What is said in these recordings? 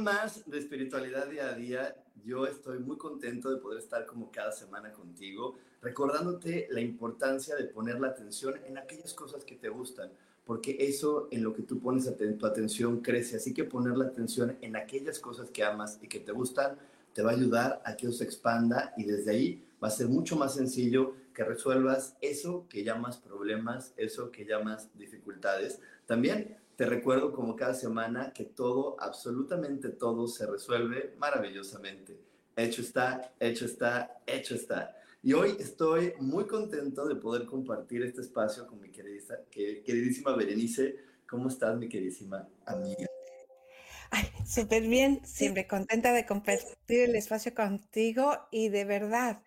Más de espiritualidad día a día. Yo estoy muy contento de poder estar como cada semana contigo, recordándote la importancia de poner la atención en aquellas cosas que te gustan, porque eso en lo que tú pones tu atención crece. Así que poner la atención en aquellas cosas que amas y que te gustan te va a ayudar a que eso se expanda y desde ahí va a ser mucho más sencillo que resuelvas eso que llamas problemas, eso que llamas dificultades. También te recuerdo como cada semana que todo, absolutamente todo se resuelve maravillosamente. Hecho está, hecho está, hecho está. Y hoy estoy muy contento de poder compartir este espacio con mi querida, queridísima Berenice. ¿Cómo estás, mi queridísima amiga? Ay, súper bien, siempre contenta de compartir el espacio contigo y de verdad,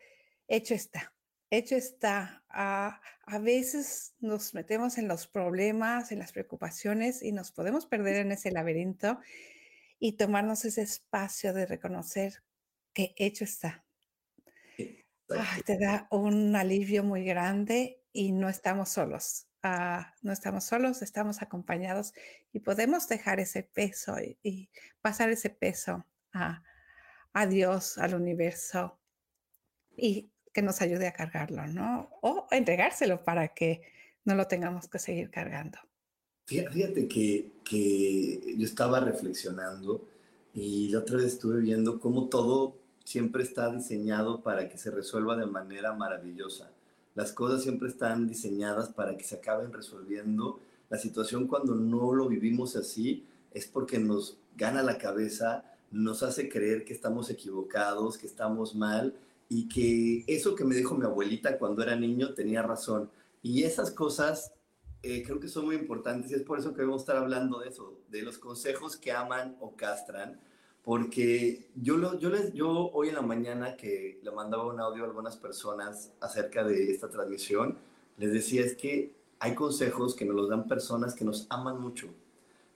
hecho está hecho está. A, a, veces nos metemos en los problemas, en las preocupaciones y nos podemos perder en ese laberinto y tomarnos ese espacio de reconocer que hecho está. te da un alivio muy grande y no estamos solos. Ah, no estamos solos, estamos acompañados y podemos dejar ese peso y, y pasar ese peso a, a Dios, al universo y que nos ayude a cargarlo, ¿no? O entregárselo para que no lo tengamos que seguir cargando. Fíjate que, que yo estaba reflexionando y la otra vez estuve viendo cómo todo siempre está diseñado para que se resuelva de manera maravillosa. Las cosas siempre están diseñadas para que se acaben resolviendo. La situación cuando no lo vivimos así es porque nos gana la cabeza, nos hace creer que estamos equivocados, que estamos mal y que eso que me dijo mi abuelita cuando era niño tenía razón. Y esas cosas eh, creo que son muy importantes y es por eso que vamos a estar hablando de eso, de los consejos que aman o castran, porque yo, lo, yo, les, yo hoy en la mañana que le mandaba un audio a algunas personas acerca de esta transmisión, les decía es que hay consejos que nos los dan personas que nos aman mucho,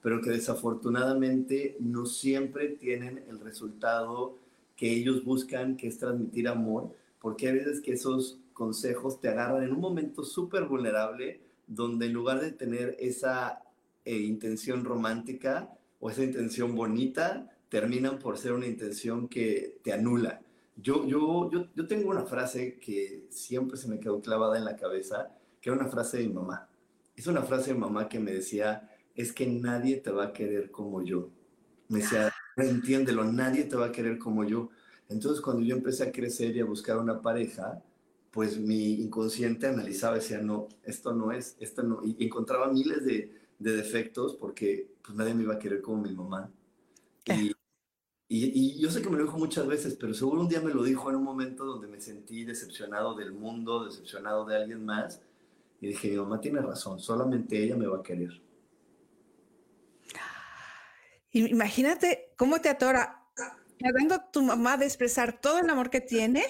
pero que desafortunadamente no siempre tienen el resultado que ellos buscan, que es transmitir amor, porque hay veces que esos consejos te agarran en un momento súper vulnerable, donde en lugar de tener esa eh, intención romántica o esa intención bonita, terminan por ser una intención que te anula. Yo, yo, yo, yo tengo una frase que siempre se me quedó clavada en la cabeza, que era una frase de mi mamá. Es una frase de mamá que me decía, es que nadie te va a querer como yo. Me decía, entiéndelo, nadie te va a querer como yo. Entonces, cuando yo empecé a crecer y a buscar una pareja, pues mi inconsciente analizaba y decía, no, esto no es, esto no, y encontraba miles de, de defectos porque pues nadie me iba a querer como mi mamá. Y, y, yo sé que me lo dijo muchas veces, pero seguro un día me lo dijo en un momento donde me sentí decepcionado del mundo, decepcionado de alguien más, y dije, mi mamá tiene razón, solamente ella me va a querer. Imagínate cómo te atora, tratando tu mamá de expresar todo el amor que tiene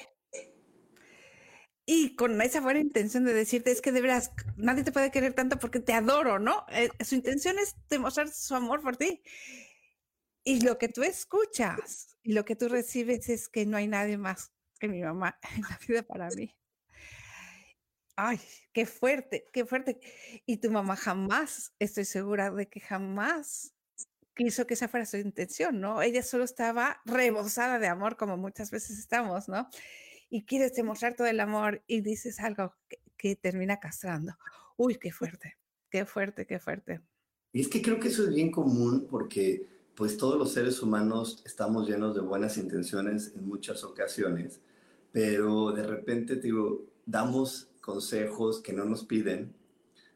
y con esa buena intención de decirte es que de veras nadie te puede querer tanto porque te adoro, ¿no? Eh, su intención es demostrar su amor por ti. Y lo que tú escuchas y lo que tú recibes es que no hay nadie más que mi mamá en la vida para mí. Ay, qué fuerte, qué fuerte. Y tu mamá jamás, estoy segura de que jamás quiso que esa fuera su intención, ¿no? Ella solo estaba rebosada de amor, como muchas veces estamos, ¿no? Y quieres demostrar todo el amor y dices algo que, termina castrando. Uy, qué fuerte, qué fuerte, qué fuerte. Y es que creo que eso es bien común porque pues todos los seres humanos estamos llenos de buenas intenciones en muchas ocasiones, pero de repente, digo, damos consejos que no nos piden,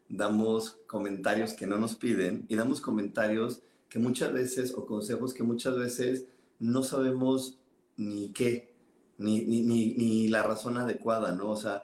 damos comentarios que no nos piden y damos comentarios que muchas veces o consejos que muchas veces no sabemos ni qué, ni, ni, ni, la razón adecuada, ¿no? O sea,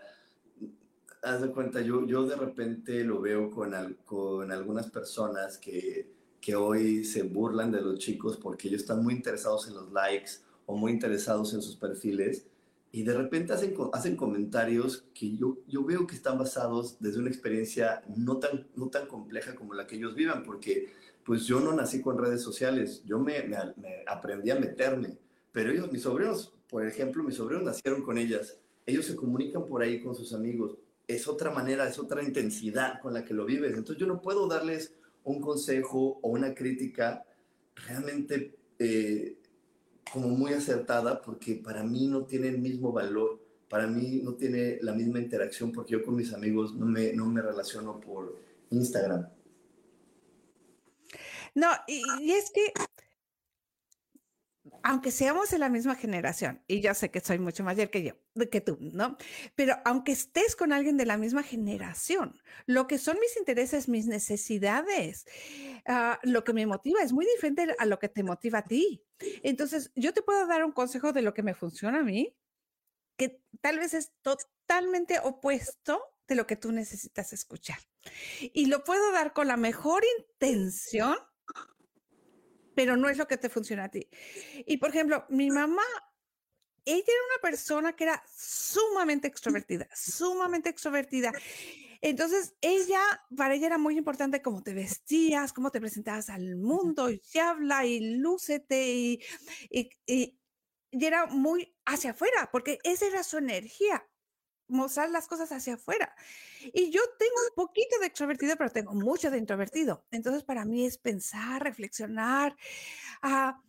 haz de cuenta, yo, yo de repente lo veo con, con algunas personas que, que hoy se burlan de los chicos porque ellos están muy interesados en los likes o muy interesados en sus perfiles y de repente hacen, hacen comentarios que yo, yo veo que están basados desde una experiencia no tan, no tan compleja como la que ellos vivan, porque pues yo no nací con redes sociales, yo me, me, aprendí a meterme, pero ellos, mis sobrinos, por ejemplo, mis sobrinos nacieron con ellas, ellos se comunican por ahí con sus amigos, es otra manera, es otra intensidad con la que lo vives, entonces yo no puedo darles un consejo o una crítica realmente eh, como muy acertada porque para mí no tiene el mismo valor, para mí no tiene la misma interacción porque yo con mis amigos no me, no me relaciono por Instagram. No, y, y es que aunque seamos de la misma generación, y yo sé que soy mucho mayor que yo, que tú, ¿no? Pero aunque estés con alguien de la misma generación, lo que son mis intereses, mis necesidades, ah, lo que me motiva es muy diferente a lo que te motiva a ti. Entonces, yo te puedo dar un consejo de lo que me funciona a mí, que tal vez es totalmente opuesto de lo que tú necesitas escuchar. Y lo puedo dar con la mejor intención pero no es lo que te funciona a ti. Y por ejemplo, mi mamá, ella era una persona que era sumamente extrovertida, sumamente extrovertida. Entonces, ella, para ella era muy importante cómo te vestías, cómo te presentabas al mundo, y habla y lúcete y, y, y, y era muy hacia afuera, porque esa era su energía mostrar las cosas hacia afuera. Y yo tengo un poquito de extrovertido, pero tengo mucho de introvertido. Entonces, para mí es pensar, reflexionar, a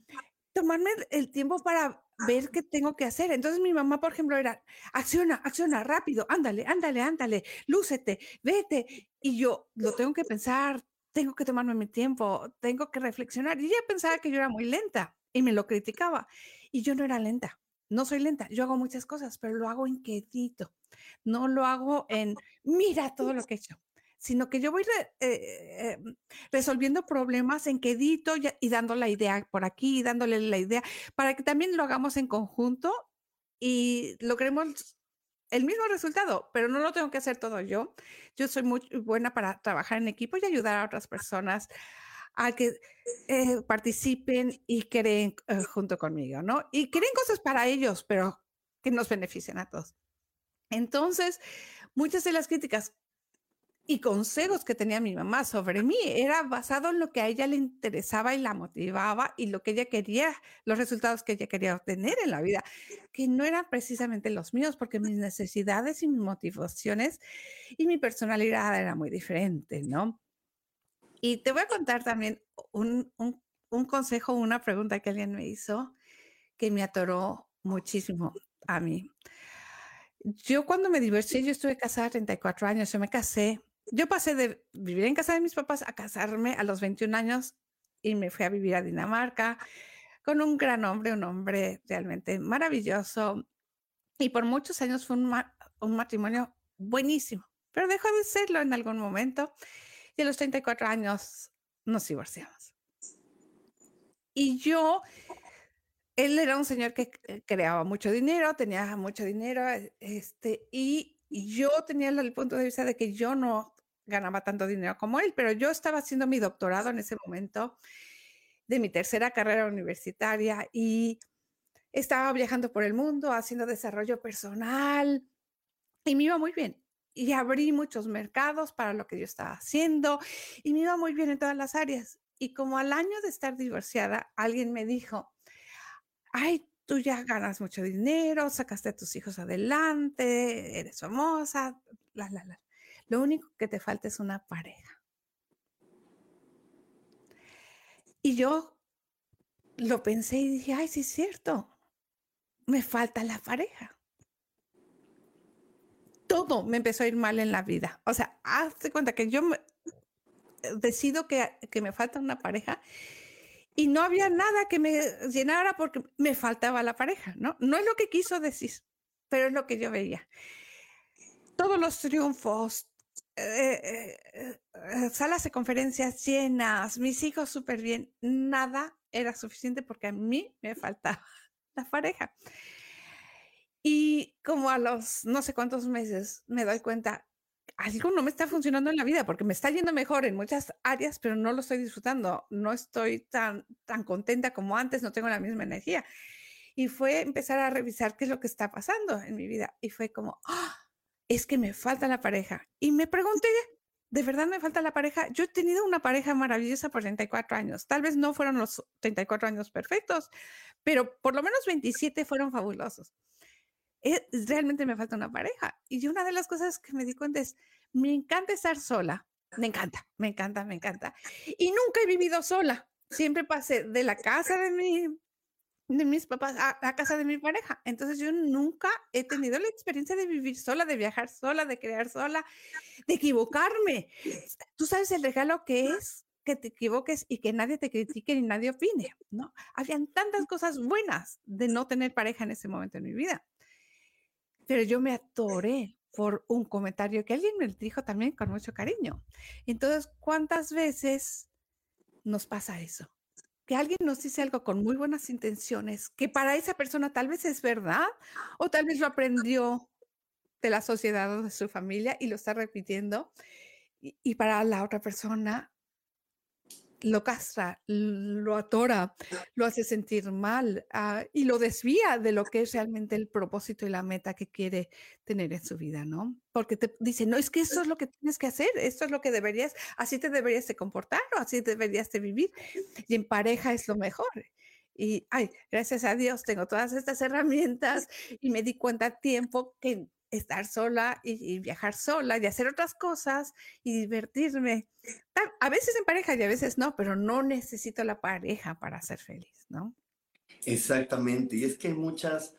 tomarme el tiempo para ver qué tengo que hacer. Entonces, mi mamá, por ejemplo, era, acciona, acciona rápido, ándale, ándale, ándale, lúcete, vete. Y yo lo tengo que pensar, tengo que tomarme mi tiempo, tengo que reflexionar. Y ella pensaba que yo era muy lenta y me lo criticaba. Y yo no era lenta no soy lenta, yo hago muchas cosas, pero lo hago en quedito. No lo hago en, mira todo lo que he hecho, sino que yo voy eh, em, resolviendo problemas en quedito y, y, dando la idea por aquí, dándole la idea, para que también lo hagamos en conjunto y logremos el mismo resultado, pero no lo tengo que hacer todo yo. Yo soy muy buena para trabajar en equipo y ayudar a otras personas a que eh, participen y creen eh, junto conmigo, ¿no? Y creen cosas para ellos, pero que nos beneficien a todos. Entonces, muchas de las críticas y consejos que tenía mi mamá sobre mí era basado en lo que a ella le interesaba y la motivaba y lo que ella quería, los resultados que ella quería obtener en la vida, que no eran precisamente los míos, porque mis necesidades y mis motivaciones y mi personalidad era muy diferente, ¿no? Y te voy a contar también un, un, un consejo, una pregunta que alguien me hizo que me atoró muchísimo a mí. Yo cuando me divorcié, yo estuve casada 34 años, yo me casé, yo pasé de vivir en casa de mis papás a casarme a los 21 años y me fui a vivir a Dinamarca con un gran hombre, un hombre realmente maravilloso. Y por muchos años fue un, un matrimonio buenísimo, pero dejó de serlo en algún momento y a los 34 años nos divorciamos. Y yo, él era un señor que creaba mucho dinero, tenía mucho dinero, e, este, y, yo tenía el punto de vista de que yo no ganaba tanto dinero como él, pero yo estaba haciendo mi doctorado en ese momento de mi tercera carrera universitaria y estaba viajando por el mundo haciendo desarrollo personal y me iba muy bien y abrí muchos mercados para lo que yo estaba haciendo y me iba muy bien en todas las áreas. Y como al año de estar divorciada, alguien me dijo, ay, tú ya ganas mucho dinero, sacaste a tus hijos adelante, eres famosa, la, la, la. Lo único que te falta es una pareja. Y yo lo pensé y dije, ay, sí es cierto, me falta la pareja todo me empezó a ir mal en la vida. O sea, hazte cuenta que yo eh, decido que, que me falta una pareja y no había nada que me llenara porque me faltaba la pareja, ¿no? No es lo que quiso decir, pero es lo que yo veía. Todos los triunfos, eh, eh, eh, salas de conferencias llenas, mis hijos súper bien, nada era suficiente porque a mí me faltaba la pareja. Y como a los no sé cuántos meses me doy cuenta, algo no me está funcionando en la vida porque me está yendo mejor en muchas áreas, pero no lo estoy disfrutando, no estoy tan, tan contenta como antes, no tengo la misma energía. Y fue empezar a revisar qué es lo que está pasando en mi vida. Y fue como, ¡ah! es que me falta la pareja. Y me pregunté, ¿de verdad me falta la pareja? Yo he tenido una pareja maravillosa por 34 años. Tal vez no fueron los 34 años perfectos, pero por lo menos 27 fueron fabulosos. Eh, realmente me falta una pareja. Y una de las cosas que me di cuenta es, me encanta estar sola. Me encanta, me encanta, me encanta. Y nunca he vivido sola. Siempre pasé de la casa de mi de mis papás a la casa de mi pareja. Entonces yo nunca he tenido la experiencia de vivir sola, de viajar sola, de crear sola, de equivocarme. Tú sabes el regalo que es que te equivoques y que nadie te critique ni nadie opine, ¿no? Habían tantas cosas buenas de no tener pareja en ese momento en mi vida. Pero yo me atoré por un comentario que alguien me dijo también con mucho cariño. Entonces, ¿cuántas veces nos pasa eso? que alguien nos dice algo con muy buenas intenciones, que para esa persona tal vez es verdad o tal vez lo aprendió de la sociedad o de su familia y lo está repitiendo. Y, y para la otra persona lo castra, lo atora, lo hace sentir mal ah, y lo desvía de lo que es realmente el propósito y la meta que quiere tener en su vida, ¿no? Porque te dice, no, es que eso es lo que tienes que hacer, esto es lo que deberías, así te deberías de comportar o así deberías de vivir. Y en pareja es lo mejor. Y, ay, gracias a Dios tengo todas estas herramientas y me di cuenta a tiempo que estar sola y, viajar sola y hacer otras cosas y divertirme. A veces en pareja y a veces no, pero no necesito la pareja para ser feliz, ¿no? Exactamente. Y es que muchas,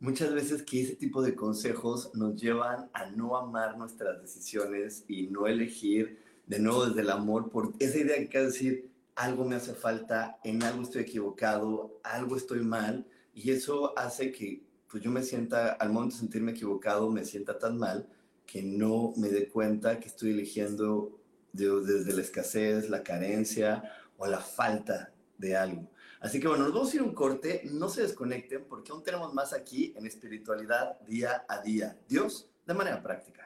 muchas veces que ese tipo de consejos nos llevan a no amar nuestras decisiones y no elegir de nuevo desde el amor por esa idea que quiere decir algo me hace falta, en algo estoy equivocado, algo estoy mal. Y eso hace que pues yo me sienta, al momento de sentirme equivocado, me sienta tan mal que no me dé cuenta que estoy eligiendo desde la escasez, la carencia o la falta de algo. Así que bueno, nos vamos a ir un corte, no se desconecten porque aún tenemos más aquí en espiritualidad día a día. Dios de manera práctica.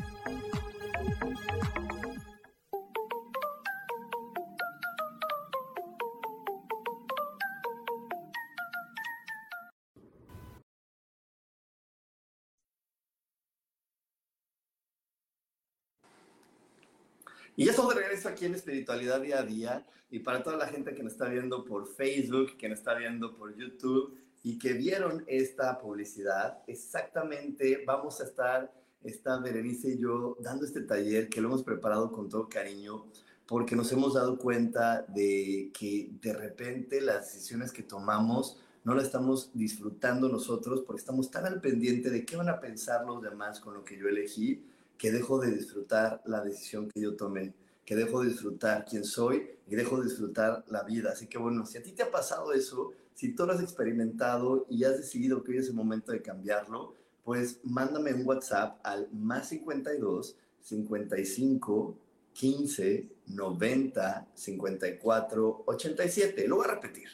Y ya estamos de regreso aquí en Espiritualidad Día a Día. Y para toda la gente que nos está viendo por Facebook, que nos está viendo por YouTube y que vieron esta publicidad, exactamente vamos a estar, está Berenice y yo, dando este taller que lo hemos preparado con todo cariño, porque nos hemos dado cuenta de que de repente las decisiones que tomamos no las estamos disfrutando nosotros porque estamos tan al pendiente de qué van a pensar los demás con lo que yo elegí que dejo de disfrutar la decisión que yo tomé, que dejo de disfrutar quién soy y dejo de disfrutar la vida. Así que bueno, si a ti te ha pasado eso, si tú lo has experimentado y has decidido que hoy es el momento de cambiarlo, pues mándame un WhatsApp al más 52 55 15 90 54 87. Lo voy a repetir.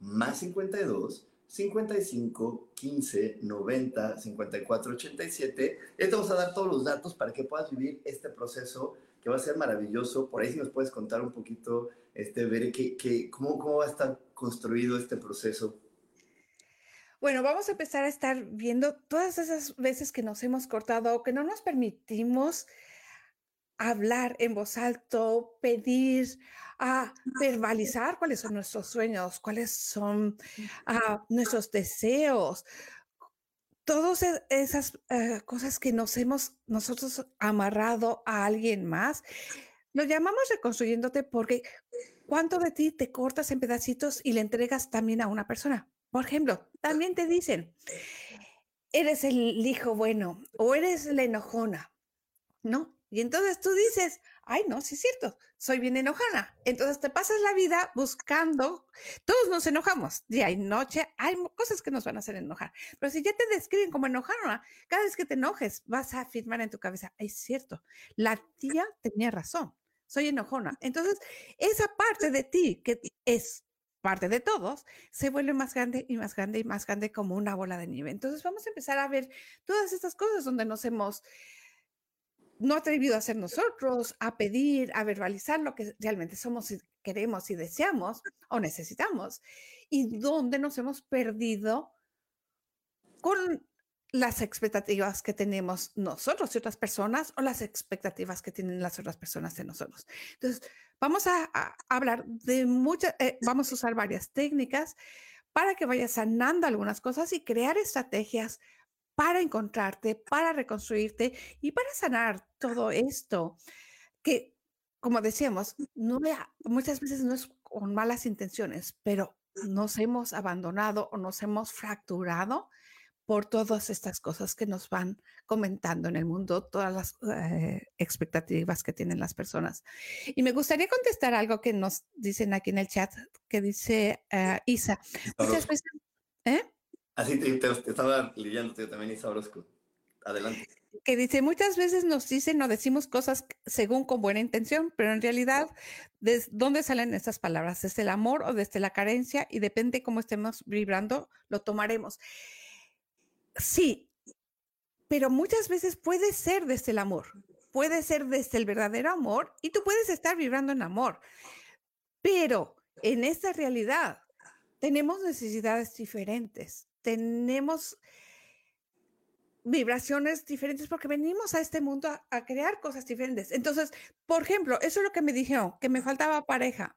Más 52 55 15 90 54 87. Y te vamos a dar todos los datos para que puedas vivir este proceso que va a ser maravilloso. Por ahí si nos puedes contar un poquito, este, ver que, que, cómo, cómo va a estar construido este proceso. Bueno, vamos a empezar a estar viendo todas esas veces que nos hemos cortado que no nos permitimos hablar en voz alto, pedir, a verbalizar cuáles son nuestros sueños, cuáles son uh, nuestros deseos, todas esas uh, cosas que nos hemos nosotros amarrado a alguien más. Lo llamamos reconstruyéndote porque cuánto de ti te cortas en pedacitos y le entregas también a una persona. Por ejemplo, también te dicen, eres el hijo bueno o eres la enojona, ¿no? Y entonces tú dices, ay, no, sí es cierto, soy bien enojada. Entonces te pasas la vida buscando, todos nos enojamos, día y noche, hay cosas que nos van a hacer enojar. Pero si ya te describen como enojada, cada vez que te enojes vas a afirmar en tu cabeza, es cierto, la tía tenía razón, soy enojona. Entonces, esa parte de ti que es parte de todos, se vuelve más grande y más grande y más grande como una bola de nieve. Entonces vamos a empezar a ver todas estas cosas donde nos hemos no atrevido a hacer nosotros, a pedir, a verbalizar lo que realmente somos y queremos y deseamos o necesitamos, y donde nos hemos perdido con las expectativas que tenemos nosotros y otras personas o las expectativas que tienen las otras personas de nosotros. Entonces, vamos a, hablar de muchas, eh, vamos a usar varias técnicas para que vayas sanando algunas cosas y crear estrategias para encontrarte, para reconstruirte y para sanar todo esto que, como decíamos, no, muchas veces no es con malas intenciones, pero nos hemos abandonado o nos hemos fracturado por todas estas cosas que nos van comentando en el mundo, todas las eh, expectativas que tienen las personas. Y me gustaría contestar algo que nos dicen aquí en el chat, que dice uh, Isa. Muchas veces, ¿eh? Así te, estaba leyendo también, Isa Orozco. Adelante. Que dice, muchas veces nos dicen o decimos cosas según con buena intención, pero en realidad, ¿de dónde salen estas palabras? ¿Desde el amor o desde la carencia? Y depende cómo estemos vibrando, lo tomaremos. Sí, pero muchas veces puede ser desde el amor, puede ser desde el verdadero amor y tú puedes estar vibrando en amor. Pero en esta realidad tenemos necesidades diferentes tenemos vibraciones diferentes porque venimos a este mundo a, crear cosas diferentes. Entonces, por ejemplo, eso es lo que me dijeron, que me faltaba pareja.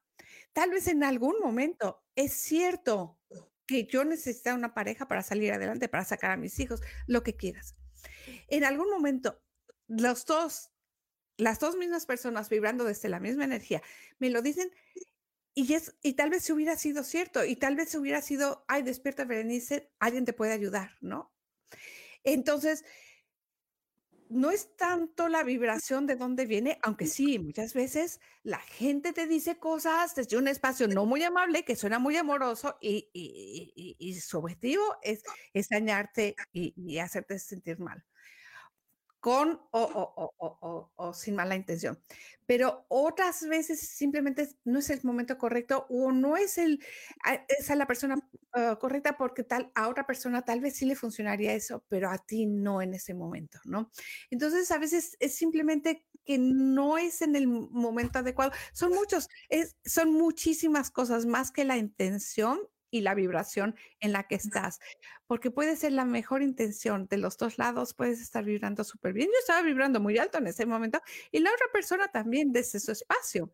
Tal vez en algún momento es cierto que yo necesitaba una pareja para salir adelante, para sacar a mis hijos, lo que quieras. En algún momento, los dos, las dos mismas personas vibrando desde la misma energía, me lo dicen y, es, y tal vez si hubiera sido cierto, y tal vez hubiera sido, ay, despierta Berenice, alguien te puede ayudar, ¿no? Entonces, no es tanto la vibración de dónde viene, aunque sí, muchas veces la gente te dice cosas desde un espacio no muy amable, que suena muy amoroso, y, y, y, su objetivo es, es dañarte y hacerte sentir mal. Con o, sin mala intención. Pero otras veces simplemente no es el momento correcto o no es el esa la persona ah, correcta porque tal a otra persona tal vez sí le funcionaría eso, pero a ti no en ese momento, ¿no? Entonces a veces es simplemente que no es en el momento adecuado. Son muchos, son muchísimas cosas más que la intención y la vibración en la que estás, porque puede ser la mejor intención de los dos lados, puedes estar vibrando súper bien. Yo estaba vibrando muy alto en ese momento y la otra persona también desde su espacio,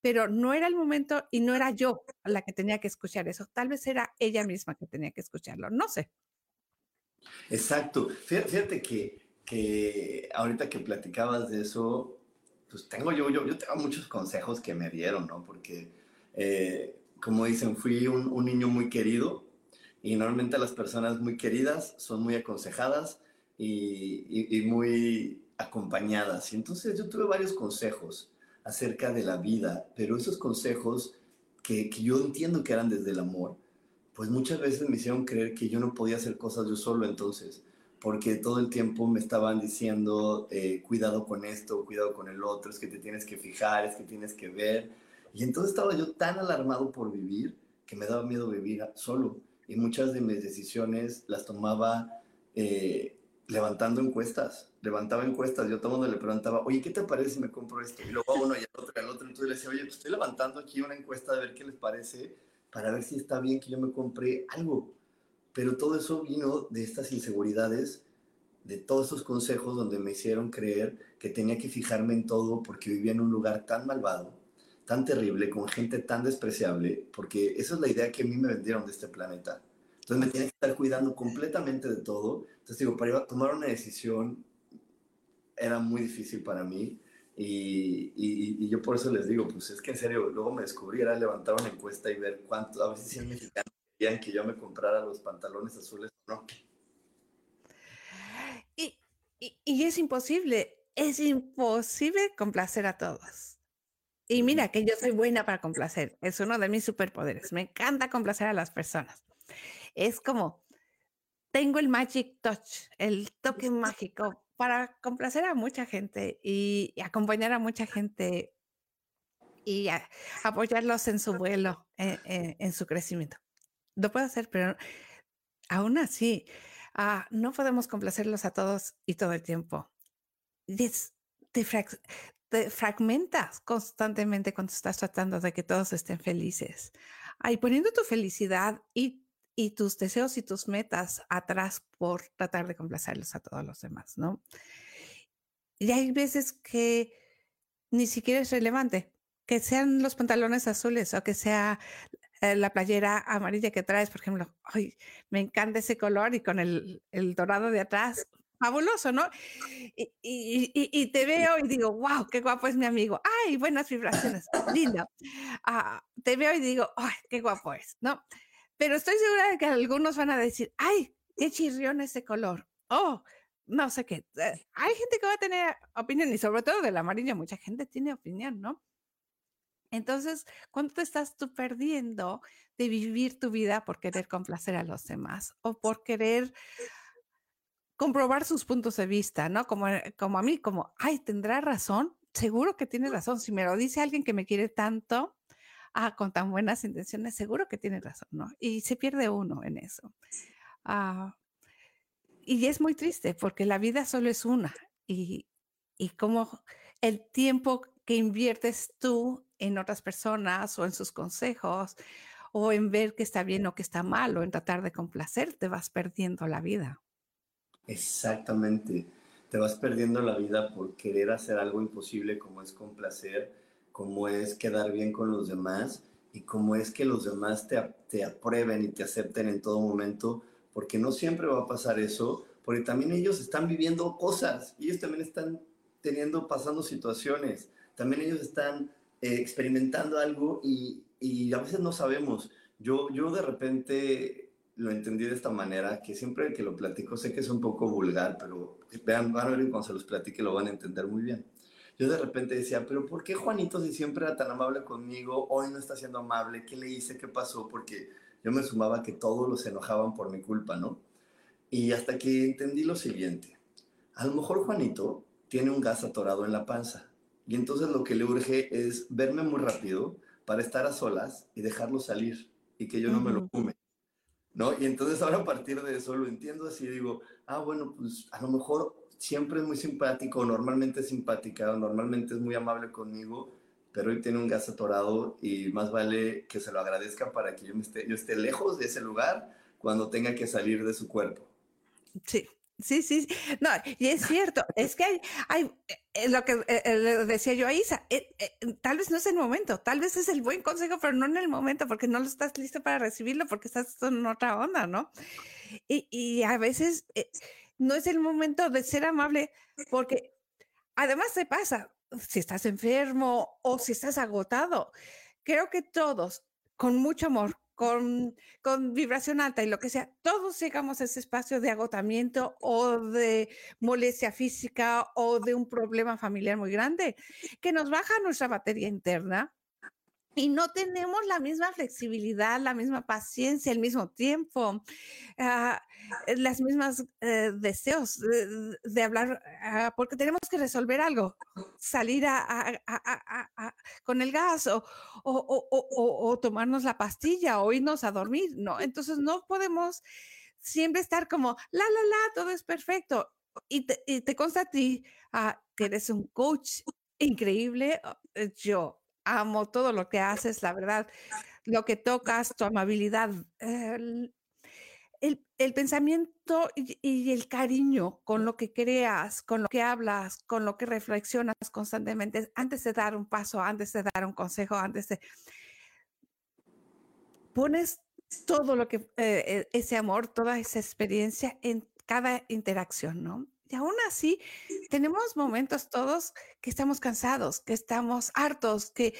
pero no era el momento y no era yo la que tenía que escuchar eso, tal vez era ella misma que tenía que escucharlo, no sé. Exacto, fíjate que, que ahorita que platicabas de eso, pues tengo yo, yo, yo tengo muchos consejos que me dieron, ¿no? Porque... Eh, como dicen, fui un, niño muy querido y normalmente las personas muy queridas son muy aconsejadas y, muy acompañadas. Y entonces yo tuve varios consejos acerca de la vida, pero esos consejos que, yo entiendo que eran desde el amor, pues muchas veces me hicieron creer que yo no podía hacer cosas yo solo entonces, porque todo el tiempo me estaban diciendo, eh, cuidado con esto, cuidado con el otro, es que te tienes que fijar, es que tienes que ver. Y entonces estaba yo tan alarmado por vivir que me daba miedo vivir solo. Y muchas de mis decisiones las tomaba eh, levantando encuestas. Levantaba encuestas. Yo todo mundo le preguntaba, oye, ¿qué te parece si me compro esto? Y luego a uno y al otro y al otro. Entonces le decía, oye, pues estoy levantando aquí una encuesta de ver qué les parece para ver si está bien que yo me compre algo. Pero todo eso vino de estas inseguridades, de todos esos consejos donde me hicieron creer que tenía que fijarme en todo porque vivía en un lugar tan malvado tan terrible, con gente tan despreciable, porque esa es la idea que a mí me vendieron de este planeta. Entonces me tenía que estar cuidando completamente de todo. Entonces digo, para tomar una decisión era muy difícil para mí. Y, y, yo por eso les digo, pues es que en serio, luego me descubrí, era levantar una encuesta y ver cuánto, a ver si el mexicano querían que yo me comprara los pantalones azules o no. Y, y es imposible, es imposible complacer a todos. Y mira que yo soy buena para complacer, es uno de mis superpoderes. Me encanta complacer a las personas. Es como, tengo el magic touch, el toque mágico para complacer a mucha gente y, acompañar a mucha gente y apoyarlos en su vuelo, eh, eh, en, su crecimiento. Lo puedo hacer, pero aún así, ah, no podemos complacerlos a todos y todo el tiempo te fragmentas constantemente cuando estás tratando de que todos estén felices. Ahí poniendo tu felicidad y, y tus deseos y tus metas atrás por tratar de complacerlos a todos los demás, ¿no? Y hay veces que ni siquiera es relevante, que sean los pantalones azules o que sea eh, la playera amarilla que traes, por ejemplo, ay, me encanta ese color y con el, el dorado de atrás, fabuloso, ¿no? Y, y, te veo y digo, wow, qué guapo es mi amigo. Ay, buenas vibraciones, lindo. Ah, te veo y digo, ay, qué guapo es, ¿no? Pero estoy segura de que algunos van a decir, ay, qué chirrión ese color. Oh, no sé qué. Eh, hay gente que va a tener opinión y sobre todo de la amarilla, mucha gente tiene opinión, ¿no? Entonces, ¿cuánto te estás tú perdiendo de vivir tu vida por querer complacer a los demás o por querer comprobar sus puntos de vista, ¿no? Como, eh, como a mí, como, ay, tendrá razón, seguro que tiene razón. Si me lo dice alguien que me quiere tanto, ah, con tan buenas intenciones, seguro que tiene razón, ¿no? Y se pierde uno en eso. Ah, y es muy triste porque la vida solo es una y, y como el tiempo que inviertes tú en otras personas o en sus consejos o en ver que está bien o que está mal o en tratar de complacer, te vas perdiendo la vida. Exactamente. Te vas perdiendo la vida por querer hacer algo imposible como es complacer, como es quedar bien con los demás y como es que los demás te, te aprueben y te acepten en todo momento, porque no siempre va a pasar eso, porque también ellos están viviendo cosas, ellos también están teniendo, pasando situaciones, también ellos están eh, experimentando algo y, y, a veces no sabemos. Yo, yo de repente lo entendí de esta manera, que siempre que lo platico sé que es un poco vulgar, pero vean, van a ver cuando se los platique lo van a entender muy bien. Yo de repente decía, pero ¿por qué Juanito si siempre era tan amable conmigo, hoy no está siendo amable? ¿Qué le hice? ¿Qué pasó? Porque yo me sumaba que todos los enojaban por mi culpa, ¿no? Y hasta que entendí lo siguiente, a lo mejor Juanito tiene un gas atorado en la panza y entonces lo que le urge es verme muy rápido para estar a solas y dejarlo salir y que yo no me lo fume. ¿No? Y entonces ahora a partir de eso lo entiendo así, digo, ah, bueno, pues a lo mejor siempre es muy simpático, normalmente es simpática, normalmente es muy amable conmigo, pero hoy tiene un gas atorado y más vale que se lo agradezca para que yo, me esté, yo esté lejos de ese lugar cuando tenga que salir de su cuerpo. Sí, Sí, sí, no, y es cierto, es que hay, hay eh, lo que eh, eh, decía yo a Isa, tal vez no es el momento, tal vez es el buen consejo, pero no en el momento, porque no lo estás listo para recibirlo, porque estás en otra onda, ¿no? Y, y a veces no es el momento de ser amable, porque además te pasa, si estás enfermo o si estás agotado, creo que todos, con mucho amor, con, con, vibración alta y lo que sea, todos llegamos a ese espacio de agotamiento o de molestia física o de un problema familiar muy grande que nos baja nuestra batería interna y no tenemos la misma flexibilidad, la misma paciencia, el mismo tiempo, uh, las mismas uh, deseos de, hablar, uh, porque tenemos que resolver algo, salir con el gas o, o, o, o, tomarnos la pastilla o irnos a dormir, ¿no? Entonces no podemos siempre estar como, la, la, la, todo es perfecto. Y te, y te consta a ti que eres un coach increíble. Yo amo todo lo que haces, la verdad, lo que tocas, tu amabilidad, el, el, pensamiento y, el cariño con lo que creas, con lo que hablas, con lo que reflexionas constantemente, antes de dar un paso, antes de dar un consejo, antes de... Pones todo lo que, eh, e, ese amor, toda esa experiencia en cada interacción, ¿no? Y aún así, tenemos momentos todos que estamos cansados, que estamos hartos, que,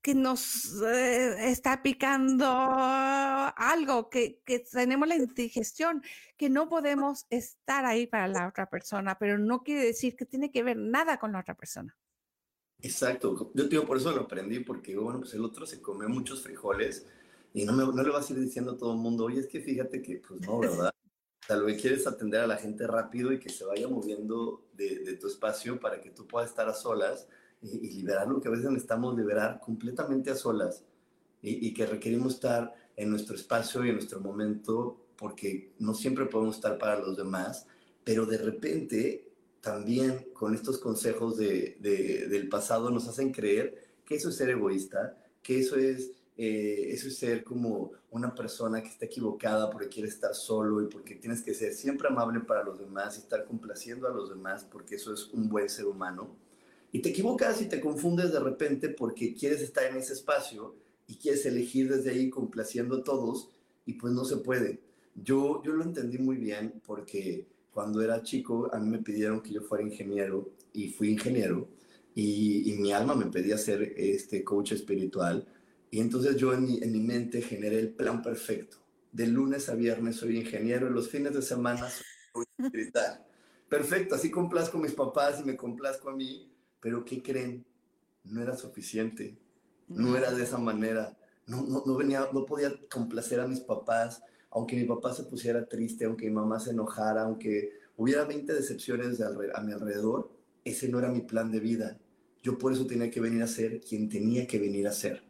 que nos eh, está picando algo, que, que, tenemos la indigestión, que no podemos estar ahí para la otra persona, pero no quiere decir que tiene que ver nada con la otra persona. Exacto, yo digo, por eso lo aprendí, porque bueno, pues el otro se come muchos frijoles y no, me, no le vas a ir diciendo a todo el mundo, oye, es que fíjate que, pues no, ¿verdad? Tal vez quieres atender a la gente rápido y que se vaya moviendo de, tu espacio para que tú puedas estar a solas y, liberar lo que a veces necesitamos liberar completamente a solas y, y, que requerimos estar en nuestro espacio y en nuestro momento porque no siempre podemos estar para los demás, pero de repente también con estos consejos de, del pasado nos hacen creer que eso es ser egoísta, que eso es eh, eso es ser como una persona que está equivocada porque quiere estar solo y porque tienes que ser siempre amable para los demás y estar complaciendo a los demás porque eso es un buen ser humano. Y te equivocas y te confundes de repente porque quieres estar en ese espacio y quieres elegir desde ahí complaciendo a todos y pues no se puede. Yo, yo lo entendí muy bien porque cuando era chico a mí me pidieron que yo fuera ingeniero y fui ingeniero y, y mi alma me pedía ser este coach espiritual y entonces yo en mi, en mi mente generé el plan perfecto. De lunes a viernes soy ingeniero y los fines de semana soy espiritual. Perfecto, así complazco a mis papás y me complazco a mí, pero ¿qué creen? No era suficiente, no era de esa manera, no, no, no, venía, no podía complacer a mis papás, aunque mi papá se pusiera triste, aunque mi mamá se enojara, aunque hubiera 20 decepciones a mi alrededor, ese no era mi plan de vida. Yo por eso tenía que venir a ser quien tenía que venir a ser.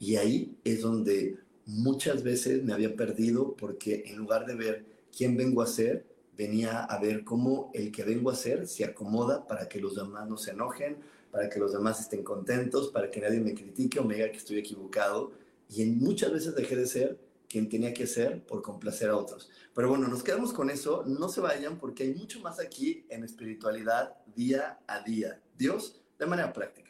Y ahí es donde muchas veces me había perdido porque en lugar de ver quién vengo a ser, venía a ver cómo el que vengo a ser se acomoda para que los demás no se enojen, para que los demás estén contentos, para que nadie me critique o me diga que estoy equivocado. Y en muchas veces dejé de ser quien tenía que ser por complacer a otros. Pero bueno, nos quedamos con eso. No se vayan porque hay mucho más aquí en espiritualidad día a día. Dios de manera práctica.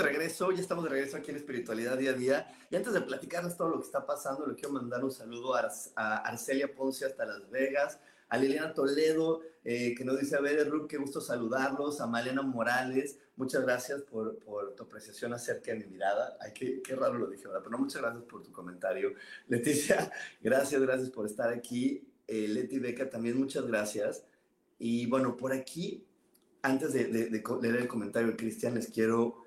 De regreso, ya estamos de regreso aquí en Espiritualidad Día a Día. Y antes de platicarles todo lo que está pasando, le quiero mandar un saludo a, a Arcelia Ponce hasta Las Vegas, a Liliana Toledo, eh, que nos dice, a ver, Ruth, qué gusto saludarlos, a Malena Morales, muchas gracias por, por, tu apreciación acerca de mi mirada. Ay, qué, qué raro lo dije ahora, pero muchas gracias por tu comentario. Leticia, gracias, gracias por estar aquí. Eh, Leti Beca, también muchas gracias. Y bueno, por aquí, antes de, de, de leer el comentario de Cristian, les quiero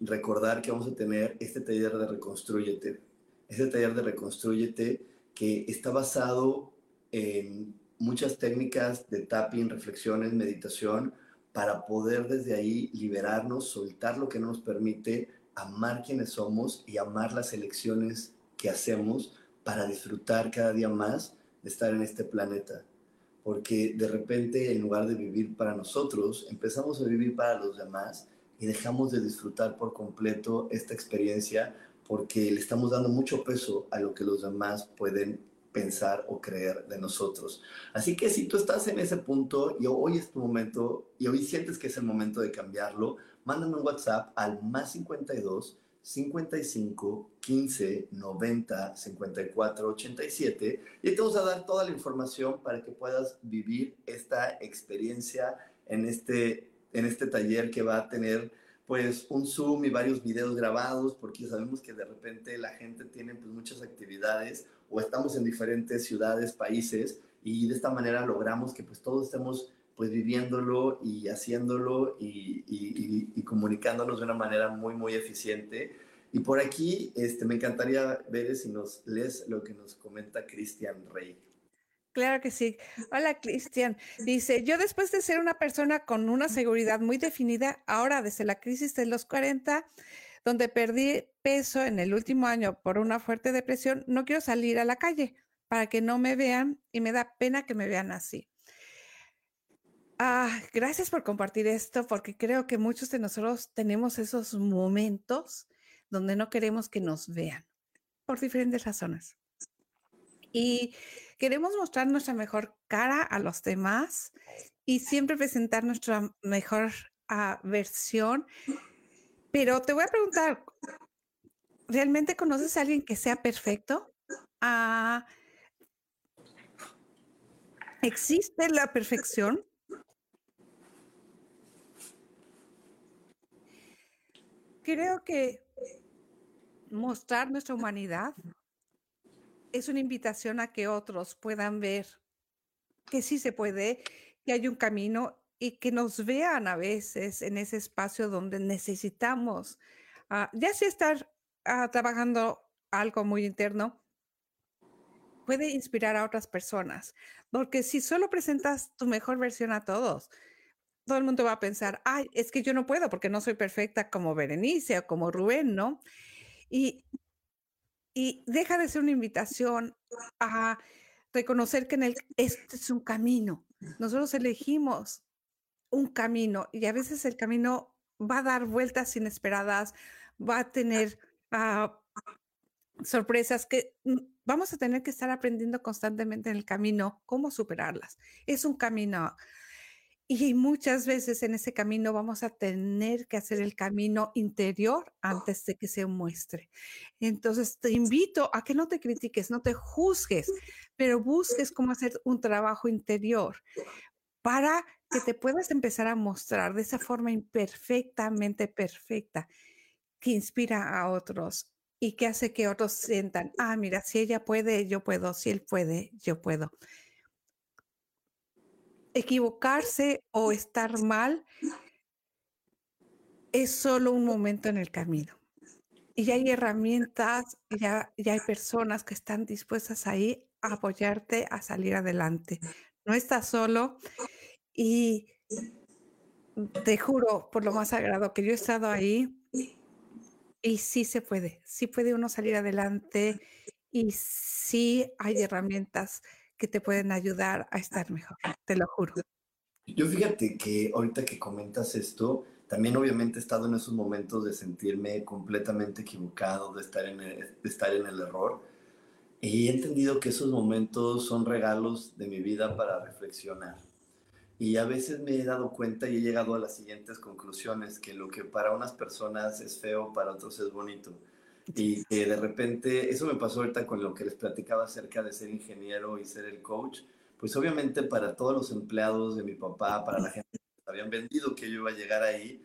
recordar que vamos a tener este taller de Reconstrúyete. Este taller de Reconstrúyete que está basado en muchas técnicas de tapping, reflexiones, meditación, para poder desde ahí liberarnos, soltar lo que no nos permite, amar quienes somos y amar las elecciones que hacemos para disfrutar cada día más de estar en este planeta. Porque de repente, en lugar de vivir para nosotros, empezamos a vivir para los demás y dejamos de disfrutar por completo esta experiencia porque le estamos dando mucho peso a lo que los demás pueden pensar o creer de nosotros. Así que si tú estás en ese punto y hoy es tu momento y hoy sientes que es el momento de cambiarlo, mándame un WhatsApp al más 52 55 15 90 54 87 y te vamos a dar toda la información para que puedas vivir esta experiencia en este, en este taller que va a tener pues un Zoom y varios videos grabados, porque sabemos que de repente la gente tiene pues muchas actividades o estamos en diferentes ciudades, países, y de esta manera logramos que pues todos estemos pues viviéndolo y haciéndolo y, y, y, comunicándonos de una manera muy, muy eficiente. Y por aquí este, me encantaría ver si nos lees lo que nos comenta Cristian Rey. Claro que sí. Hola, Cristian. Dice, yo después de ser una persona con una seguridad muy definida, ahora desde la crisis de los 40, donde perdí peso en el último año por una fuerte depresión, no quiero salir a la calle para que no me vean y me da pena que me vean así. Ah, gracias por compartir esto, porque creo que muchos de nosotros tenemos esos momentos donde no queremos que nos vean por diferentes razones. Y queremos mostrar nuestra mejor cara a los demás y siempre presentar nuestra mejor uh, versión. Pero te voy a preguntar, ¿realmente conoces a alguien que sea perfecto? Uh, ¿Existe la perfección? Creo que mostrar nuestra humanidad es una invitación a que otros puedan ver que sí se puede, que hay un camino y que nos vean a veces en ese espacio donde necesitamos, uh, ya sea estar uh, trabajando algo muy interno puede inspirar a otras personas, porque si solo presentas tu mejor versión a todos, todo el mundo va a pensar, ay, es que yo no puedo porque no soy perfecta como Berenice o como Rubén, ¿no? Y, y deja de ser una invitación a reconocer que en el, este es un camino. Nosotros elegimos un camino y a veces el camino va a dar vueltas inesperadas, va a tener ah, sorpresas que mm, vamos a tener que estar aprendiendo constantemente en el camino, cómo superarlas. Es un camino y muchas veces en ese camino vamos a tener que hacer el camino interior antes de que se muestre. Entonces te invito a que no te critiques, no te juzgues, pero busques cómo hacer un trabajo interior para que te puedas empezar a mostrar de esa forma imperfectamente perfecta que inspira a otros y que hace que otros sientan, ah, mira, si ella puede, yo puedo, si él puede, yo puedo. Equivocarse o estar mal es solo un momento en el camino. Y ya hay herramientas, ya, ya hay personas que están dispuestas ahí a apoyarte a salir adelante. No estás solo y te juro por lo más sagrado que yo he estado ahí y sí se puede, sí puede uno salir adelante y sí hay herramientas que te pueden ayudar a estar mejor, te lo juro. Yo fíjate que ahorita que comentas esto, también obviamente he estado en esos momentos de sentirme completamente equivocado, de estar en el, de estar en el error. Y he entendido que esos momentos son regalos de mi vida para reflexionar. Y a veces me he dado cuenta y he llegado a las siguientes conclusiones, que lo que para unas personas es feo, para otros es bonito. Y de repente, eso me pasó ahorita con lo que les platicaba acerca de ser ingeniero y ser el coach, pues obviamente para todos los empleados de mi papá, para la gente que habían vendido que yo iba a llegar ahí,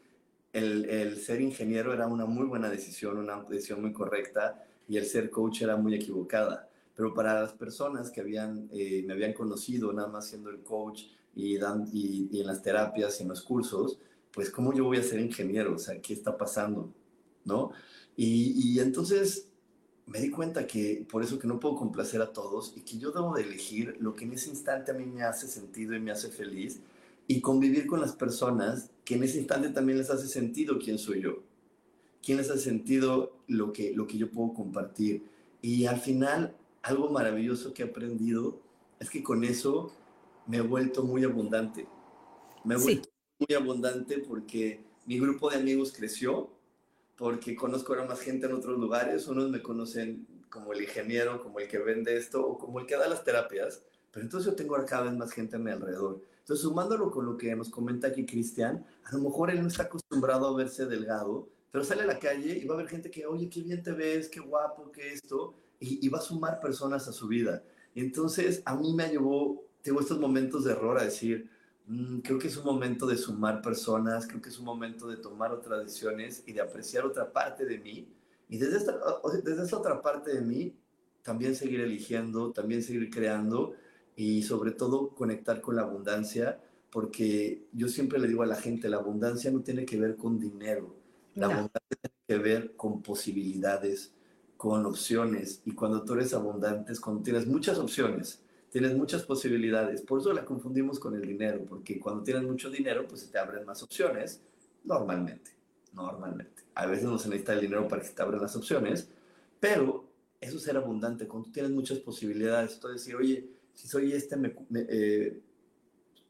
el, el ser ingeniero era una muy buena decisión, una decisión muy correcta, y el ser coach era muy equivocada. Pero para las personas que habían, eh, me habían conocido nada más siendo el coach, y, dan, y, en las terapias y en los cursos, pues cómo yo voy a ser ingeniero, o sea, ¿qué está pasando? ¿No? Y, y entonces me di cuenta que por eso que no puedo complacer a todos y que yo debo de elegir lo que en ese instante a mí me hace sentido y me hace feliz y convivir con las personas que en ese instante también les hace sentido quién soy yo, quién les hace sentido lo que, lo que yo puedo compartir. Y al final, algo maravilloso que he aprendido es que con eso me he vuelto muy abundante. Me he vuelto muy abundante porque mi grupo de amigos creció, porque conozco ahora más gente en otros lugares. Unos me conocen como el ingeniero, como el que vende esto o como el que da las terapias. Pero entonces yo tengo cada vez más gente a mi alrededor. Entonces, sumándolo con lo que nos comenta aquí Cristian, a lo mejor él no está acostumbrado a verse delgado, pero sale a la calle y va a haber gente que, oye, qué bien te ves, qué guapo, qué esto, y, y va a sumar personas a su vida. Entonces, a mí me llevó tengo estos momentos de error a decir, creo que es un momento de sumar personas, creo que es un momento de tomar otras decisiones y de apreciar otra parte de mí. Y desde esta, desde esta otra parte de mí, también seguir eligiendo, también seguir creando y sobre todo conectar con la abundancia, porque yo siempre le digo a la gente, la abundancia no tiene que ver con dinero, la abundancia tiene que ver con posibilidades, con opciones. Y cuando tú eres abundante es cuando tienes muchas opciones tienes muchas posibilidades. Por eso la confundimos con el dinero, porque cuando tienes mucho dinero, pues se te abren más opciones, normalmente, normalmente. A veces no se necesita el dinero para que se te abran las opciones, pero eso es ser abundante. Cuando tú tienes muchas posibilidades, tú decir, oye, si soy este, eh,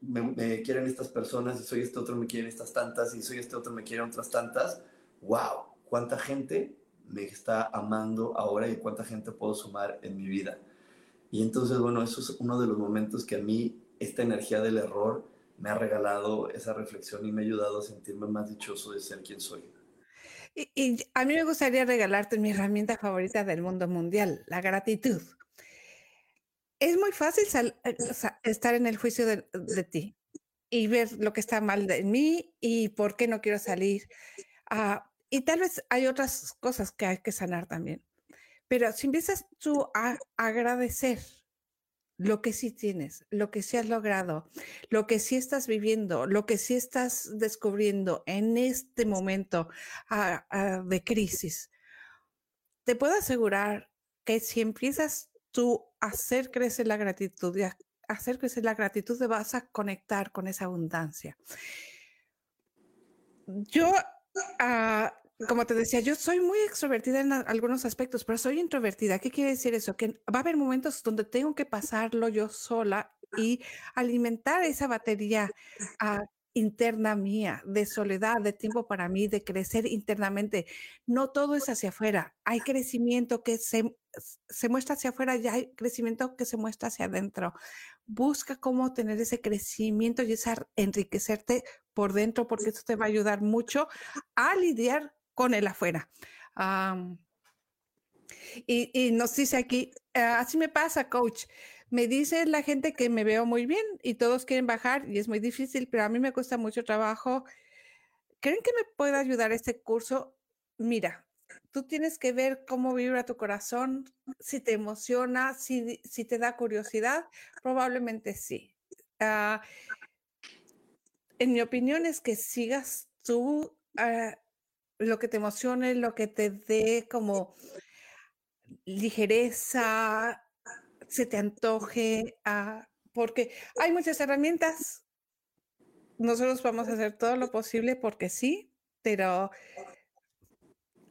me, me, quieren estas personas, si soy este otro, me quieren estas tantas, si soy este otro, me quieren otras tantas. ¡Wow! ¿Cuánta gente me está amando ahora y cuánta gente puedo sumar en mi vida? Y entonces, bueno, eso es uno de los momentos que a mí esta energía del error me ha regalado esa reflexión y me ha ayudado a sentirme más dichoso de ser quien soy. Y, a mí me gustaría regalarte mi herramienta favorita del mundo mundial, la gratitud. Es muy fácil eh, estar en el juicio de, ti y ver lo que está mal de mí y por qué no quiero salir. Ah, y tal vez hay otras cosas que hay que sanar también. Pero si empiezas tú a agradecer lo que sí tienes, lo que sí has logrado, lo que sí estás viviendo, lo que sí estás descubriendo en este momento ah, ah, de crisis, te puedo asegurar que si empiezas tú hacer crecer la gratitud y hacer crecer la gratitud te vas a conectar con esa abundancia. Yo, ah, como te decía, yo soy muy extrovertida en algunos aspectos, pero soy introvertida. ¿Qué quiere decir eso? Que va a haber momentos donde tengo que pasarlo yo sola y alimentar esa batería a interna mía, de soledad, de tiempo para mí, de crecer internamente. No todo es hacia afuera. Hay crecimiento que se, se muestra hacia afuera y hay crecimiento que se muestra hacia adentro. Busca cómo tener ese crecimiento y esa enriquecerte por dentro, porque eso te va a ayudar mucho a lidiar con el afuera. y, y, nos dice aquí, ah, así me pasa, coach. Me dice la gente que me veo muy bien y todos quieren bajar y es muy difícil, pero a mí me cuesta mucho trabajo. ¿Creen que me puede ayudar este curso? Mira, tú tienes que ver cómo vibra tu corazón, si te emociona, si, si te da curiosidad, probablemente sí. Ah, en mi opinión es que sigas tú ah, lo que te emocione, lo que te dé como ligereza, se te antoje, ah, porque hay muchas herramientas. Nosotros vamos a hacer todo lo posible porque sí, pero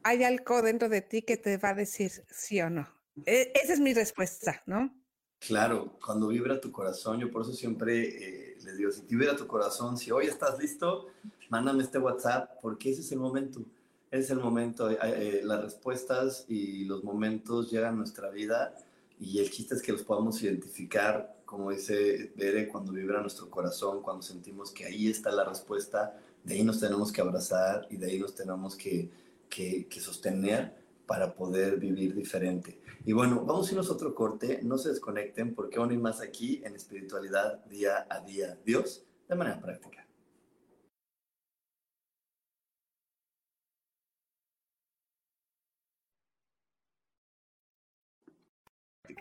hay algo dentro de ti que te va a decir sí o no. E, esa es mi respuesta, ¿no? Claro, cuando vibra tu corazón, yo por eso siempre eh, les digo, si vibra tu corazón, si hoy estás listo, mándame este WhatsApp, porque ese es el momento. Es el momento. Eh, las respuestas y los momentos llegan a nuestra vida y el chiste es que los podamos identificar, como dice Bere, cuando vibra nuestro corazón, cuando sentimos que ahí está la respuesta, de ahí nos tenemos que abrazar y de ahí nos tenemos que, que, sostener para poder vivir diferente. Y bueno, vamos a irnos a otro corte, no se desconecten porque aún hay más aquí en espiritualidad día a día. Dios, de manera práctica.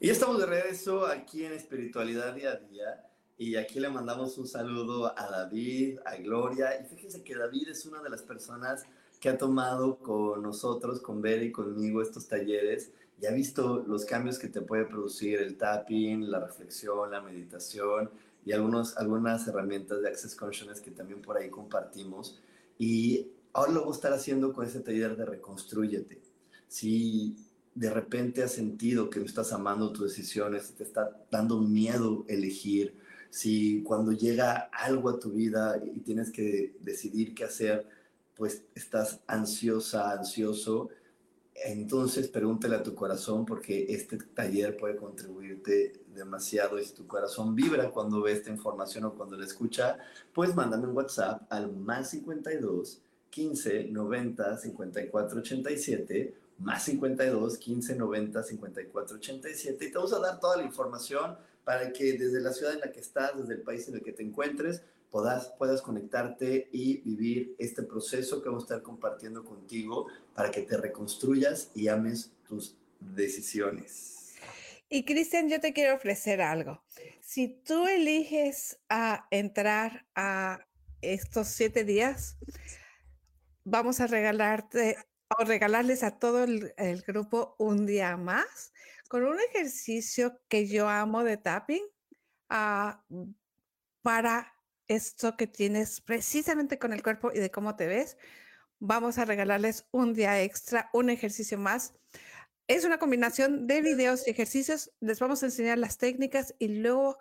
Y estamos de regreso aquí en Espiritualidad Día a Día. Y aquí le mandamos un saludo a David, a Gloria. Y fíjense que David es una de las personas que ha tomado con nosotros, con Bere y conmigo estos talleres y ha visto los cambios que te puede producir el tapping, la reflexión, la meditación y algunos, algunas herramientas de Access Consciousness que también por ahí compartimos. Y ahora lo voy a estar haciendo con ese taller de Reconstrúyete. Si de repente has sentido que no estás amando tus decisiones, te está dando miedo elegir, si cuando llega algo a tu vida y tienes que decidir qué hacer, pues estás ansiosa, ansioso, entonces pregúntale a tu corazón porque este taller puede contribuirte demasiado y si tu corazón vibra cuando ve esta información o cuando la escucha, pues mándame un WhatsApp al más 52 15 90 54 87 más 52 15 90 54 87 y te vamos a dar toda la información para que desde la ciudad en la que estás, desde el país en el que te encuentres, puedas, conectarte y vivir este proceso que vamos a estar compartiendo contigo para que te reconstruyas y ames tus decisiones. Y Cristian, yo te quiero ofrecer algo. Si tú eliges a entrar a estos siete días, vamos a regalarte o regalarles a todo el, grupo un día más con un ejercicio que yo amo de tapping ah, para esto que tienes precisamente con el cuerpo y de cómo te ves. Vamos a regalarles un día extra, un ejercicio más. Es una combinación de videos y ejercicios. Les vamos a enseñar las técnicas y luego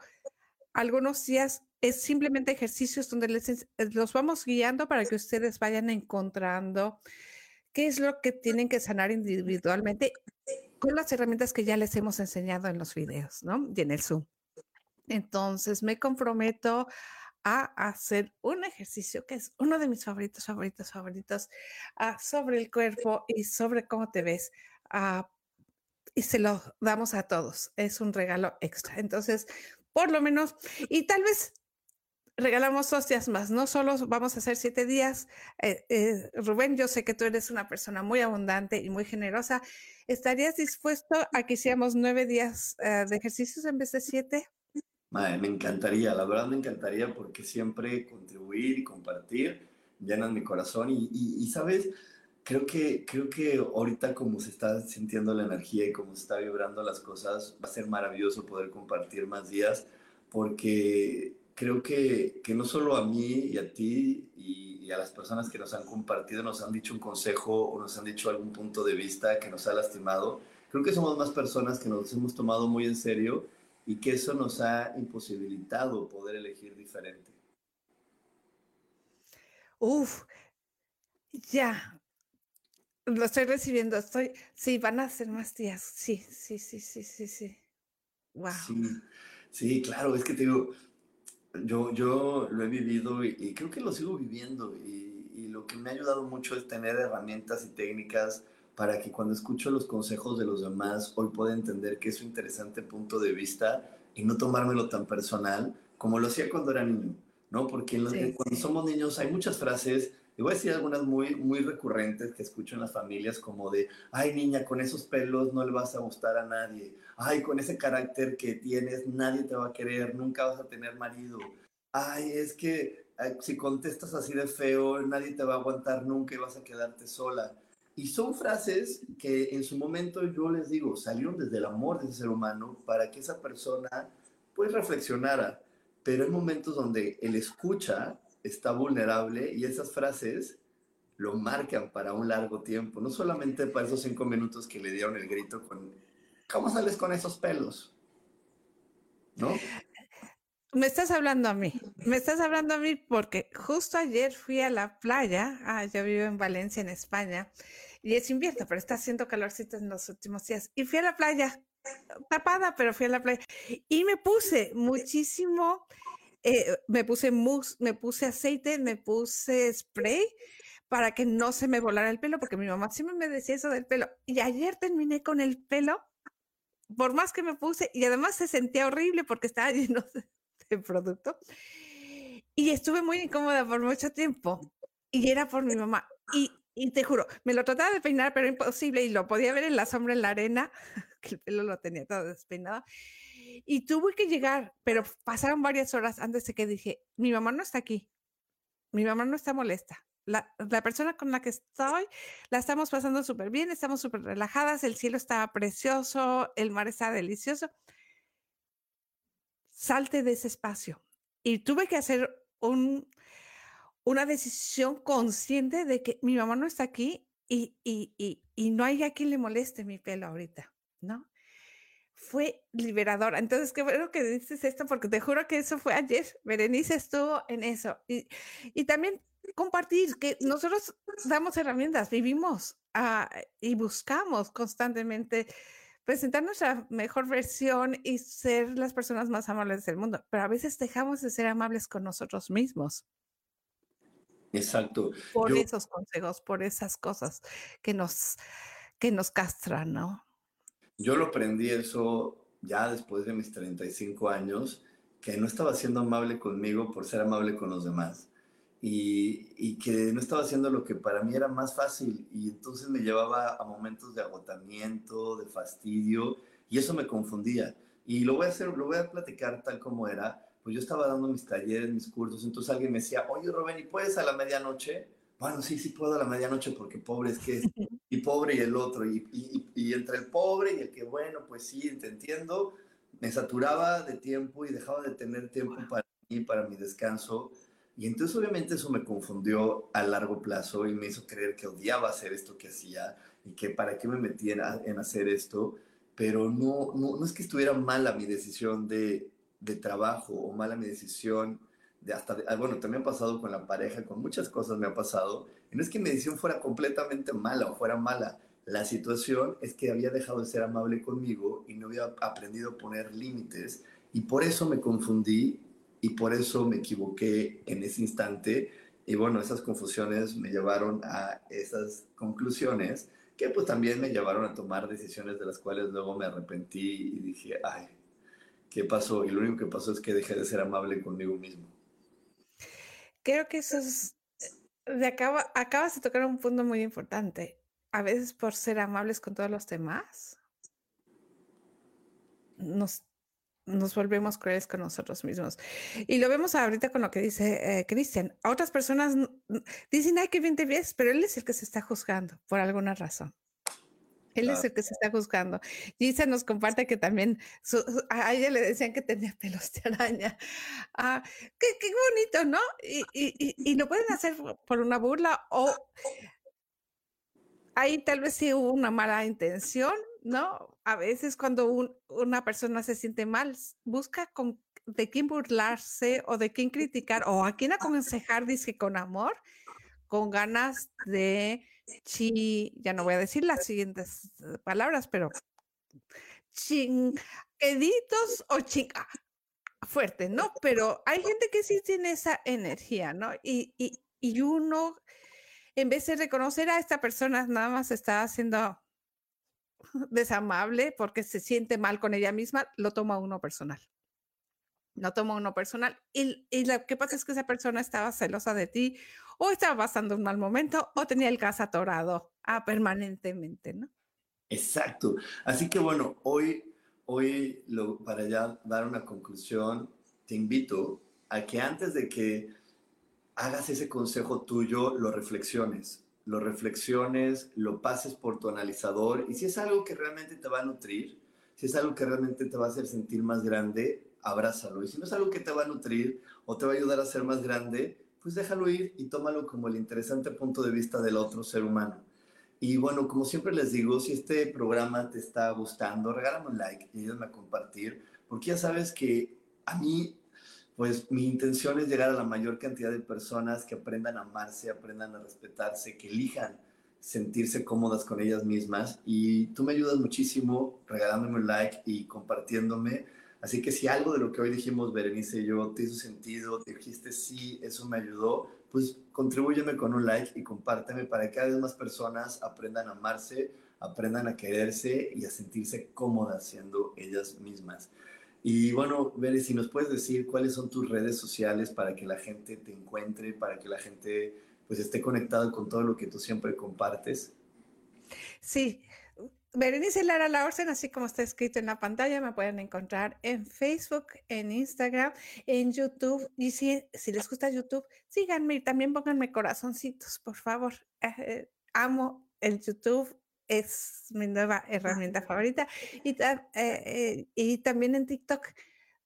algunos días es simplemente ejercicios donde les, los vamos guiando para que ustedes vayan encontrando qué es lo que tienen que sanar individualmente con las herramientas que ya les hemos enseñado en los videos, ¿no? Y en el Zoom. Entonces, me comprometo a hacer un ejercicio que es uno de mis favoritos, favoritos, favoritos, ah, sobre el cuerpo y sobre cómo te ves. Ah, y se lo damos a todos. Es un regalo extra. Entonces, por lo menos, y tal vez regalamos dos días más, no solo vamos a hacer siete días. Eh, eh, Rubén, yo sé que tú eres una persona muy abundante y muy generosa. ¿Estarías dispuesto a que hiciéramos nueve días eh, de ejercicios en vez de siete? me encantaría, la verdad me encantaría porque siempre contribuir y compartir llenan mi corazón y, y, sabes, creo que, creo que ahorita como se está sintiendo la energía y como se está vibrando las cosas, va a ser maravilloso poder compartir más días porque creo que, que, no solo a mí y a ti y, a las personas que nos han compartido, nos han dicho un consejo o nos han dicho algún punto de vista que nos ha lastimado, creo que somos más personas que nos hemos tomado muy en serio y que eso nos ha imposibilitado poder elegir diferente. Uf, ya, lo estoy recibiendo, estoy, sí, van a ser más días, sí, sí, sí, sí, sí, sí. Wow. Sí, sí, claro, es que te digo, yo, yo lo he vivido y, creo que lo sigo viviendo y, y, lo que me ha ayudado mucho es tener herramientas y técnicas para que cuando escucho los consejos de los demás hoy pueda entender que es un interesante punto de vista y no tomármelo tan personal como lo hacía cuando era niño, ¿no? Porque cuando somos niños hay muchas frases, y voy a decir algunas muy, muy recurrentes que escucho en las familias como de, ay niña, con esos pelos no le vas a gustar a nadie, ay, con ese carácter que tienes, nadie te va a querer, nunca vas a tener marido. Ay, es que si contestas así de feo, nadie te va a aguantar nunca y vas a quedarte sola. Y son frases que en su momento yo les digo, salieron desde el amor de ese ser humano para que esa persona pues reflexionara. Pero hay momentos donde el escucha está vulnerable y esas frases lo marcan para un largo tiempo, no solamente para esos cinco minutos que le dieron el grito con ¿cómo sales con esos pelos? ¿No? Me estás hablando a mí, me estás hablando a mí porque justo ayer fui a la playa, ah, yo vivo en Valencia, en España, y es invierno, pero está haciendo calorcito en los últimos días. Y fui a la playa, tapada, pero fui a la playa, y me puse muchísimo, eh, me puse mousse, me puse aceite, me puse spray para que no se me volara el pelo, porque mi mamá siempre me decía eso del pelo. Y ayer terminé con el pelo por más que me puse, y además se sentía horrible porque estaba lleno de, producto. Y estuve muy incómoda por mucho tiempo. Y era por mi mamá. Y, y, te juro, me lo trataba de peinar, pero imposible. Y lo podía ver en la sombra, en la arena, que el pelo lo tenía todo despeinado. Y tuve que llegar, pero pasaron varias horas antes de que dije, mi mamá no está aquí. Mi mamá no está molesta la, persona con la que estoy, la estamos pasando súper bien, estamos súper relajadas, el cielo está precioso, el mar está delicioso. Salte de ese espacio. Y tuve que hacer un, una decisión consciente de que mi mamá no está aquí y, y, y, y no hay a quien le moleste mi pelo ahorita, ¿no? Fue liberador. Entonces, qué bueno que dices esto, porque te juro que eso fue ayer. Berenice estuvo en eso. Y, y también compartir, que nosotros damos herramientas, vivimos ah, y buscamos constantemente presentar nuestra mejor versión y ser las personas más amables del mundo, pero a veces dejamos de ser amables con nosotros mismos. Exacto. Por esos consejos, por esas cosas que nos, que nos castran, ¿no? Yo lo aprendí eso ya después de mis 35 años, que no estaba siendo amable conmigo por ser amable con los demás. Y, y, que no estaba haciendo lo que para mí era más fácil y entonces me llevaba a momentos de agotamiento, de fastidio y eso me confundía. Y lo voy a hacer, lo voy a platicar tal como era. Pues yo estaba dando mis talleres, mis cursos, entonces alguien me decía, oye Rubén, ¿y puedes a la medianoche? Bueno, sí, sí puedo a la medianoche porque pobre es que y pobre y el otro, y, y, y entre el pobre y el que bueno, pues sí, te entiendo, me saturaba de tiempo y dejaba de tener tiempo para mí, para mi descanso. Y entonces obviamente eso me confundió a largo plazo y me hizo creer que odiaba hacer esto que hacía y que para qué me metía en hacer esto. Pero no, no, no es que estuviera mala mi decisión de, de trabajo o mala mi decisión de hasta, ah, bueno, también ha pasado con la pareja, con muchas cosas me ha pasado, y no es que mi decisión fuera completamente mala o fuera mala, la situación es que había dejado de ser amable conmigo y no había aprendido a poner límites y por eso me confundí y por eso me equivoqué en ese instante y bueno, esas confusiones me llevaron a esas conclusiones que pues también me llevaron a tomar decisiones de las cuales luego me arrepentí y dije, ay, ¿qué pasó? Y lo único que pasó es que dejé de ser amable conmigo mismo. Creo que eso es, de acaba, acabas de tocar un punto muy importante. A veces por ser amables con todos los demás, nos, nos volvemos crueles con nosotros mismos. Y lo vemos ahorita con lo que dice eh, Cristian. A otras personas dicen, ay, qué bien te ves, pero él es el que se está juzgando por alguna razón. Él es el que se está juzgando. Gisa nos comparte que también a ella le decían que tenía pelos de araña. Ah, qué, qué, bonito, ¿no? Y, y, y, lo pueden hacer por una burla o ahí tal vez sí hubo una mala intención, ¿no? A veces cuando una persona se siente mal, busca con, de quién burlarse o de quién criticar o a quién aconsejar, dice con amor, con ganas de chi, ya no voy a decir las siguientes eh, palabras, pero chingaditos o chinga fuerte, ¿no? Pero hay gente que sí tiene esa energía, ¿no? Y, y, y uno, en vez de reconocer a esta persona, nada más está haciendo desamable porque se siente mal con ella misma, lo toma uno personal. No toma uno personal. Y, y lo que pasa es que esa persona estaba celosa de ti o estaba pasando un mal momento o tenía el gas atorado ah, permanentemente, ¿no? Exacto. Así que bueno, hoy, hoy lo, para ya dar una conclusión, te invito a que antes de que hagas ese consejo tuyo, lo reflexiones lo reflexiones, lo pases por tu analizador y si es algo que realmente te va a nutrir, si es algo que realmente te va a hacer sentir más grande, abrázalo. Y si no es algo que te va a nutrir o te va a ayudar a ser más grande, pues déjalo ir y tómalo como el interesante punto de vista del otro ser humano. Y bueno, como siempre les digo, si este programa te está gustando, regálame un like y ayúdame a compartir, porque ya sabes que a mí pues mi intención es llegar a la mayor cantidad de personas que aprendan a amarse, aprendan a respetarse, que elijan sentirse cómodas con ellas mismas. Y tú me ayudas muchísimo regalándome un like y compartiéndome. Así que si algo de lo que hoy dijimos, Berenice y yo, te hizo sentido, te dijiste sí, eso me ayudó, pues contribúyeme con un like y compárteme para que cada vez más personas aprendan a amarse, aprendan a quererse y a sentirse cómodas siendo ellas mismas. Y bueno, Bere, si nos puedes decir cuáles son tus redes sociales para que la gente te encuentre, para que la gente pues esté conectada con todo lo que tú siempre compartes. Sí, Berenice Lara Laursen, así como está escrito en la pantalla, me pueden encontrar en Facebook, en Instagram, en YouTube. Y si, si les gusta YouTube, síganme y también pónganme corazoncitos, por favor. Eh, amo el YouTube, es mi nueva herramienta favorita. Y, eh, eh, y también en TikTok.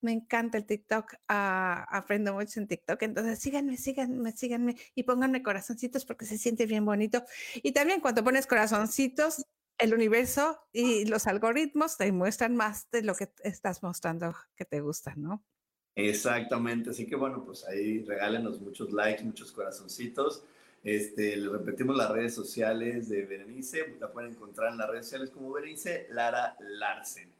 Me encanta el TikTok. Ah, aprendo mucho en TikTok. Entonces síganme, síganme, síganme y pónganme corazoncitos porque se siente bien bonito. Y también cuando pones corazoncitos, el universo y los algoritmos te muestran más de lo que estás mostrando que te gusta, ¿no? Exactamente. Así que bueno, pues ahí regálenos muchos likes, muchos corazoncitos. Este, le repetimos las redes sociales de Berenice, la pueden encontrar en las redes sociales como Berenice Lara Larsen.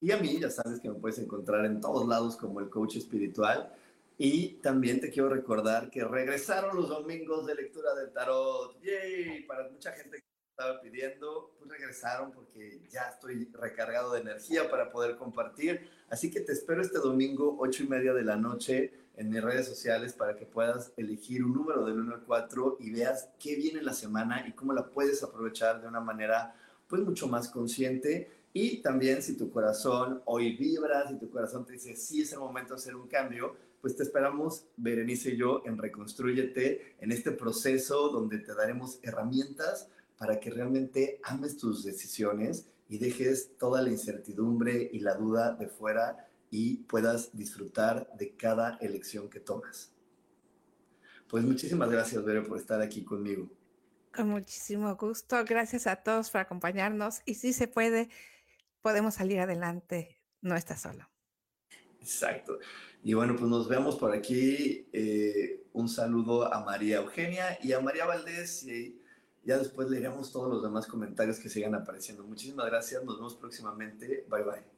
Y a mí, ya sabes que me puedes encontrar en todos lados como el coach espiritual. Y también te quiero recordar que regresaron los domingos de lectura del tarot. ¡Yay! Para mucha gente que estaba pidiendo, pues regresaron porque ya estoy recargado de energía para poder compartir. Así que te espero este domingo, ocho y media de la noche, en mis redes sociales para que puedas elegir un número del 1 al 4 y veas qué viene la semana y cómo la puedes aprovechar de una manera pues mucho más consciente. Y también si tu corazón hoy vibra, si tu corazón te dice, sí es el momento de hacer un cambio, pues te esperamos, Berenice y yo, en Reconstruyete, en este proceso donde te daremos herramientas para que realmente ames tus decisiones y dejes toda la incertidumbre y la duda de fuera y puedas disfrutar de cada elección que tomas. Pues muchísimas gracias, Vero, por estar aquí conmigo. Con muchísimo gusto. Gracias a todos por acompañarnos. Y si se puede, podemos salir adelante. No estás solo. Exacto. Y bueno, pues nos vemos por aquí. Eh, un saludo a María Eugenia y a María Valdés. Y ya después leeremos todos los demás comentarios que sigan apareciendo. Muchísimas gracias. Nos vemos próximamente. Bye bye.